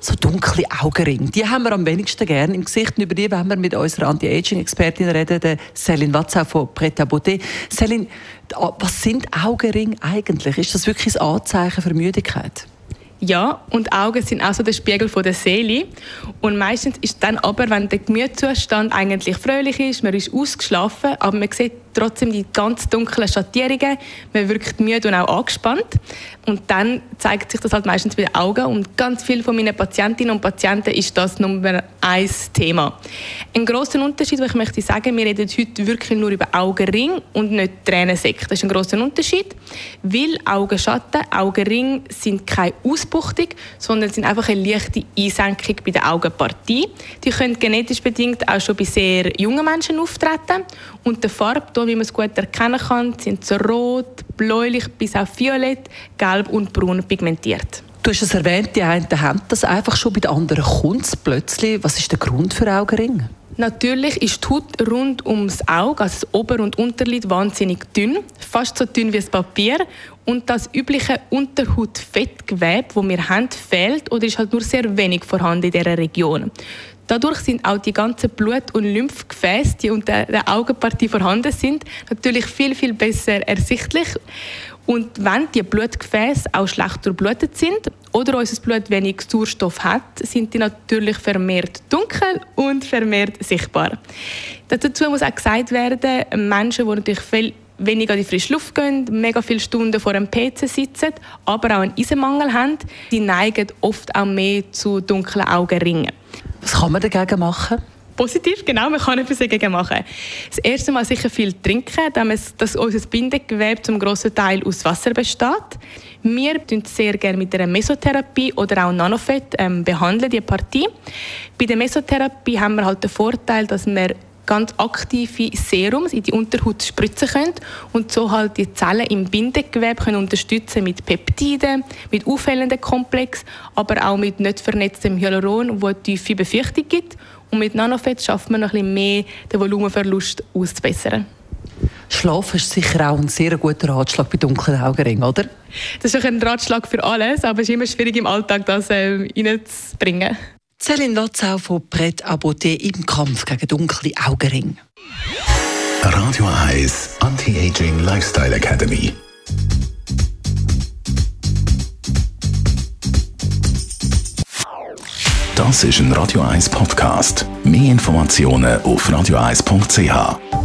so dunkle Augenringe. Die haben wir am wenigsten gern im Gesicht. Und über die werden wir mit unserer Anti-Aging-Expertin reden, der Céline Watzau von Pret à Beauté. Céline, was sind Augenringe eigentlich? Ist das wirklich ein Anzeichen für Müdigkeit? Ja, und Augen sind auch so der Spiegel von der Seele. Und meistens ist dann aber, wenn der Gemütszustand eigentlich fröhlich ist, man ist ausgeschlafen, aber man sieht trotzdem die ganz dunklen Schattierungen. Man wirkt müde und auch angespannt. Und dann zeigt sich das halt meistens bei den Augen. Und ganz viele von meinen Patientinnen und Patienten ist das Nummer eins Thema. Ein großer Unterschied, wo ich möchte sagen, wir reden heute wirklich nur über Augenring und nicht Tränensäcke. Das ist ein großer Unterschied, weil Augenschatten, Augenring sind keine Ausbuchtung, sondern sind einfach eine leichte Einsenkung bei der Augenpartie. Die können genetisch bedingt auch schon bei sehr jungen Menschen auftreten und der Farbe Farbton, wie man es gut erkennen kann, sind so rot, bläulich bis auf violett, gelb und braun pigmentiert. Du hast es erwähnt, die einen haben das einfach schon, bei den anderen kommt es plötzlich. Was ist der Grund für Augenringe? Natürlich ist die Haut rund ums Auge, also das Ober- und Unterlid, wahnsinnig dünn, fast so dünn wie das Papier. Und das übliche Unterhautfettgewebe, das wir haben, fehlt oder ist halt nur sehr wenig vorhanden in dieser Region. Dadurch sind auch die ganzen Blut- und Lymphgefäße, die unter der Augenpartie vorhanden sind, natürlich viel, viel besser ersichtlich. Und wenn die Blutgefäße auch schlecht durchblutet sind oder unser Blut wenig Sauerstoff hat, sind die natürlich vermehrt dunkel und vermehrt sichtbar. Dazu muss auch gesagt werden, Menschen, die natürlich viel weniger in die frische Luft gehen, mega viele Stunden vor einem PC sitzen, aber auch einen Eisenmangel haben, die neigen oft auch mehr zu dunklen Augenringen. Was kann man dagegen machen? Positiv, genau, man kann etwas dagegen machen. Das erste Mal sicher viel trinken, dass unser Bindegewebe zum grossen Teil aus Wasser besteht. Wir behandeln sehr gerne mit einer Mesotherapie oder auch Nanofett ähm, behandeln die Partie. Bei der Mesotherapie haben wir halt den Vorteil, dass wir ganz aktive Serums in die Unterhaut spritzen können und so halt die Zellen im Bindegewebe können unterstützen mit Peptiden, mit auffällenden Komplex, aber auch mit nicht vernetztem Hyaluron, wo eine tiefe Befürchtung gibt. Und mit Nanofett schafft man noch ein bisschen mehr den Volumenverlust auszubessern. Schlafen ist sicher auch ein sehr guter Ratschlag bei dunklen Augenringen, oder? Das ist ein Ratschlag für alles, aber es ist immer schwierig im Alltag, das äh, reinzubringen. Céline Lotzau von à Beauté im Kampf gegen dunkle Augenringe. Radio 1 Anti-Aging Lifestyle Academy. Das ist ein Radio 1 Podcast. Mehr Informationen auf radio1.ch.